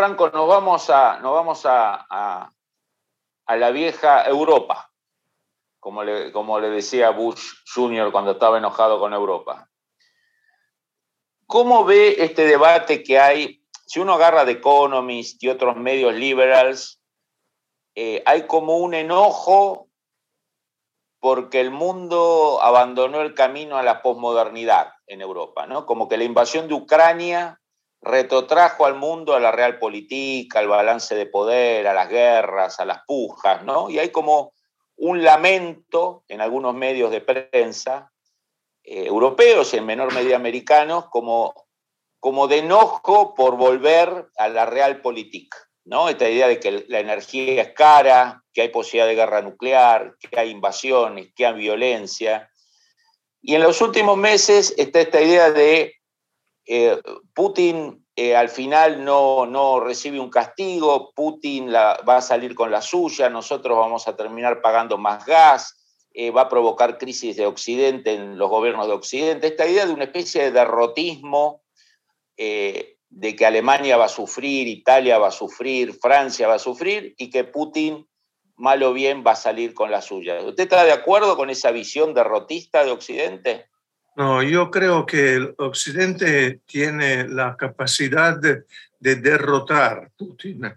Franco, nos vamos a, nos vamos a, a, la vieja Europa, como le, como le decía Bush Jr. cuando estaba enojado con Europa. ¿Cómo ve este debate que hay? Si uno agarra The Economist y otros medios liberals, eh, hay como un enojo porque el mundo abandonó el camino a la posmodernidad en Europa, ¿no? Como que la invasión de Ucrania retrotrajo al mundo a la realpolitik, al balance de poder, a las guerras, a las pujas, ¿no? Y hay como un lamento en algunos medios de prensa eh, europeos y en menor medida americanos como, como de enojo por volver a la realpolitik, ¿no? Esta idea de que la energía es cara, que hay posibilidad de guerra nuclear, que hay invasiones, que hay violencia. Y en los últimos meses está esta idea de eh, Putin eh, al final no, recibe un castigo, Putin va a salir con la suya, nosotros vamos a terminar pagando más gas, eh, va a provocar crisis de Occidente en los gobiernos de Occidente. Esta idea de una especie de derrotismo, de que Alemania va a sufrir, Italia va a sufrir, Francia va a sufrir y que Putin, mal o bien, va a salir con la suya. ¿Usted está de acuerdo con esa visión derrotista de Occidente? No, yo creo que el Occidente tiene la capacidad de, derrotar a Putin.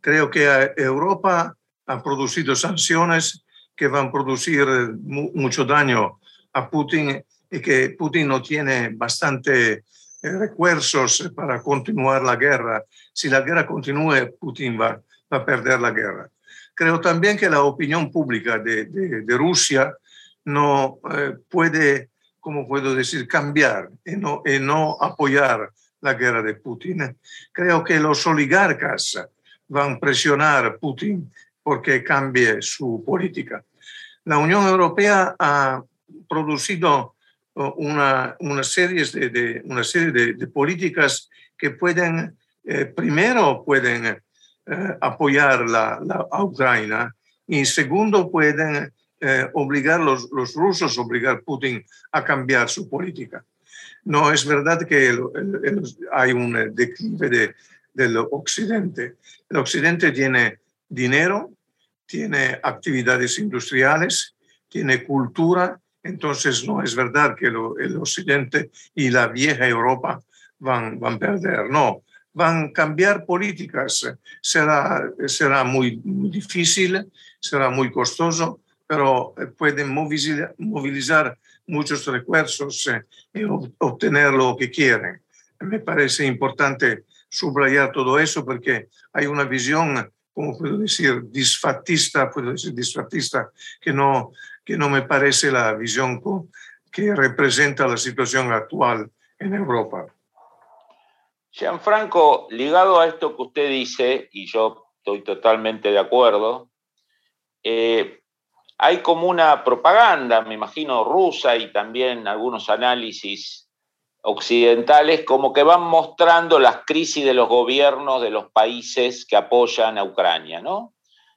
Creo que Europa ha producido sanciones que van a producir mucho daño a Putin y que Putin no tiene bastante eh, recursos para continuar la guerra. Si la guerra continúa, Putin va, a perder la guerra. Creo también que la opinión pública de, Rusia no eh, puede ¿cómo puedo decir?, cambiar y no, y no apoyar la guerra de Putin. Creo que los oligarcas van a presionar a Putin porque cambie su política. La Unión Europea ha producido uh, una, una serie, de, una serie de, políticas que pueden, eh, primero, pueden eh, apoyar la, la, a Ucrania y segundo, pueden eh, obligar los, los rusos, obligar a Putin a cambiar su política. No es verdad que hay un declive de, del occidente. El occidente tiene dinero, tiene actividades industriales, tiene cultura, entonces no es verdad que el occidente y la vieja Europa van, van a perder, no, van a cambiar políticas. Será, será muy difícil, será muy costoso, pero eh, pueden movilizar, muchos recursos eh, y obtener lo que quieren. Me parece importante subrayar todo eso porque hay una visión, como puedo decir, disfatista, puedo decir disfatista, que no, que no me parece la visión que representa la situación actual en Europa. Gianfranco, ligado a esto que usted dice, y yo estoy totalmente de acuerdo, eh, hay como una propaganda, me imagino, rusa y también algunos análisis occidentales, como que van mostrando las crisis de los gobiernos de los países que apoyan a Ucrania, ¿no?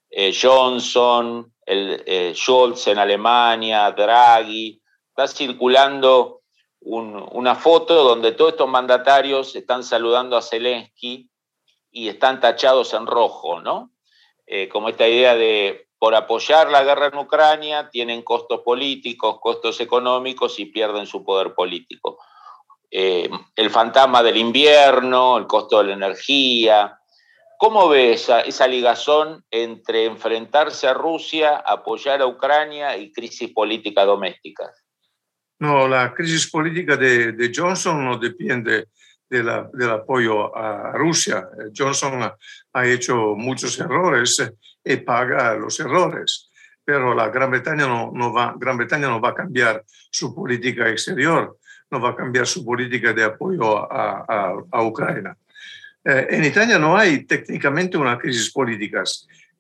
Eh, Johnson, el, eh, Scholz en Alemania, Draghi, está circulando una foto donde todos estos mandatarios están saludando a Zelensky y están tachados en rojo, ¿no? Eh, como esta idea de por apoyar la guerra en Ucrania tienen costos políticos, costos económicos y pierden su poder político. Eh, el fantasma del invierno, el costo de la energía. ¿Cómo ve esa, esa ligazón entre enfrentarse a Rusia, apoyar a Ucrania y crisis política doméstica? No, la crisis política de, de Johnson no depende del apoyo a Rusia. Johnson ha hecho muchos errores y paga los errores, pero la Gran Bretaña no, no, va, Gran Bretaña no va a cambiar su política exterior, no va a cambiar su política de apoyo a, a, Ucrania. Eh, en Italia no hay técnicamente una crisis política,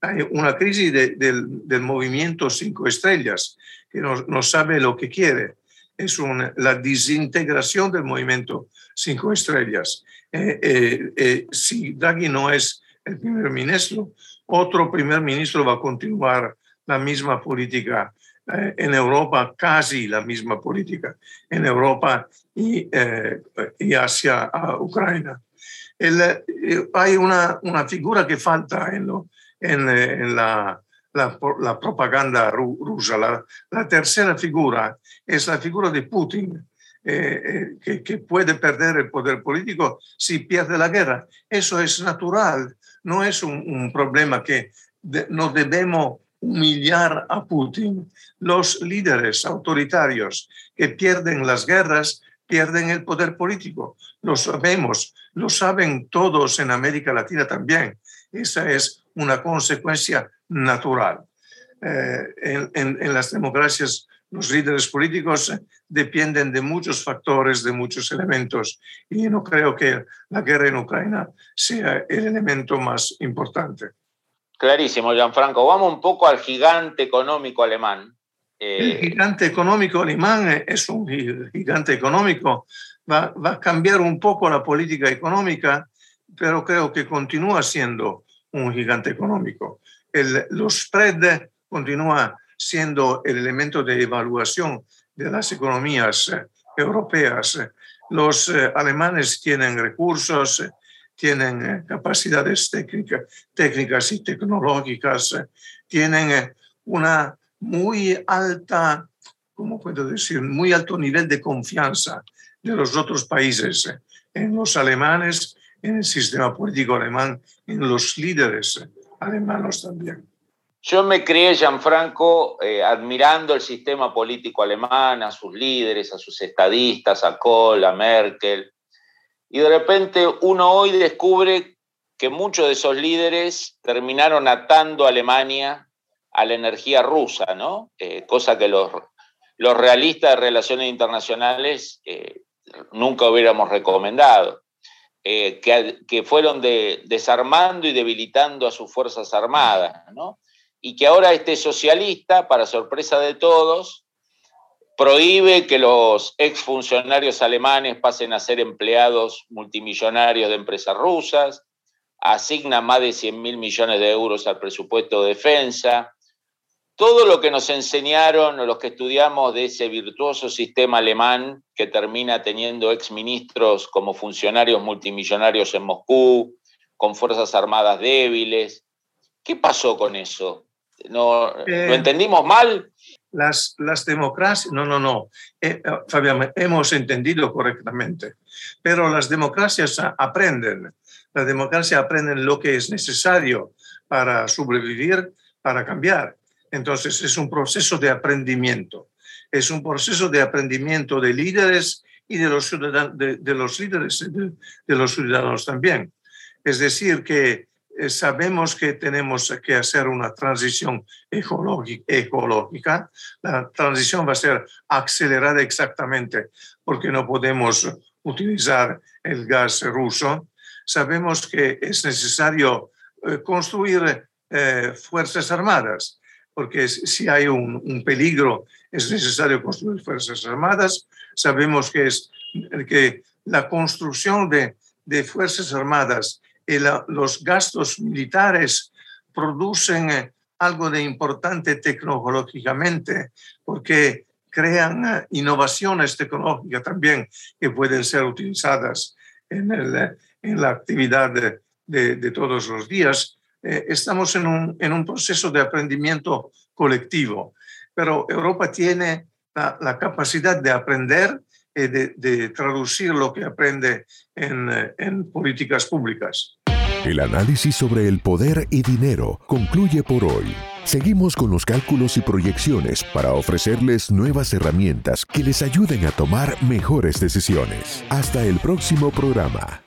hay una crisis del, movimiento cinco estrellas, que no, sabe lo que quiere. Es la desintegración del movimiento cinco estrellas. Eh, eh, si Draghi no es el primer ministro, otro primer ministro va a continuar la misma política en Europa, casi la misma política en Europa y, y hacia Ucrania. Eh, hay una, una, figura que falta en, eh, en la, la, la, propaganda rusa. La, la, tercera figura es la figura de Putin, eh, que, que, puede perder el poder político si pierde la guerra. Eso es natural, no es un, un problema que no debemos humillar a Putin. Los líderes autoritarios que pierden las guerras pierden el poder político. Lo sabemos, lo saben todos en América Latina también. Esa es una consecuencia natural. Eh, en, las democracias, los líderes políticos dependen de muchos factores, de muchos elementos, y no creo que la guerra en Ucrania sea el elemento más importante. Clarísimo, Gianfranco. Vamos un poco al gigante económico alemán, el eh, gigante económico alemán es un gigante económico, va, va, a cambiar un poco la política económica, pero creo que continúa siendo un gigante económico. El, los spread continúa siendo el elemento de evaluación de las economías eh, europeas. Los eh, alemanes tienen recursos, tienen capacidades técnicas y tecnológicas, tienen una muy alta, ¿cómo puedo decir? Muy alto nivel de confianza de los otros países, en los alemanes, en el sistema político alemán, en los líderes alemanes también. Yo me crié, Gianfranco, eh, admirando el sistema político alemán, a sus líderes, a sus estadistas, a Kohl, a Merkel. Y de repente uno hoy descubre que muchos de esos líderes terminaron atando a Alemania a la energía rusa, ¿no? Eh, cosa que los, los realistas de relaciones internacionales eh, nunca hubiéramos recomendado, eh, que, fueron de, desarmando y debilitando a sus Fuerzas Armadas. Y que ahora este socialista, para sorpresa de todos, prohíbe que los exfuncionarios alemanes pasen a ser empleados multimillonarios de empresas rusas, asigna más de 100 mil millones de euros al presupuesto de defensa, todo lo que nos enseñaron los que estudiamos de ese virtuoso sistema alemán que termina teniendo exministros como funcionarios multimillonarios en Moscú, con fuerzas armadas débiles. ¿Qué pasó con eso? ¿No, ¿Lo eh, entendimos mal? Las, las democracias, no, no, no, eh, eh, Fabián, hemos entendido correctamente, pero las democracias aprenden, las democracias aprenden lo que es necesario para sobrevivir, para cambiar. Entonces es un proceso de aprendimiento, es un proceso de aprendimiento de líderes y de los, de, los líderes de, los ciudadanos también. Es decir, que eh, sabemos que tenemos que hacer una transición ecológica. La transición va a ser acelerada exactamente porque no podemos utilizar el gas ruso. Sabemos que es necesario eh, construir eh, fuerzas armadas porque si hay un, peligro es necesario construir fuerzas armadas. Sabemos que, es, que la construcción de, de fuerzas armadas y los gastos militares producen eh, algo de importante tecnológicamente, porque crean eh, innovaciones tecnológicas también que pueden ser utilizadas en, la actividad de, de, todos los días eh, estamos en un, en un, proceso de aprendimiento colectivo, pero Europa tiene la, capacidad de aprender y de, de, traducir lo que aprende en, eh, en políticas públicas. El análisis sobre el poder y dinero concluye por hoy. Seguimos con los cálculos y proyecciones para ofrecerles nuevas herramientas que les ayuden a tomar mejores decisiones. Hasta el próximo programa.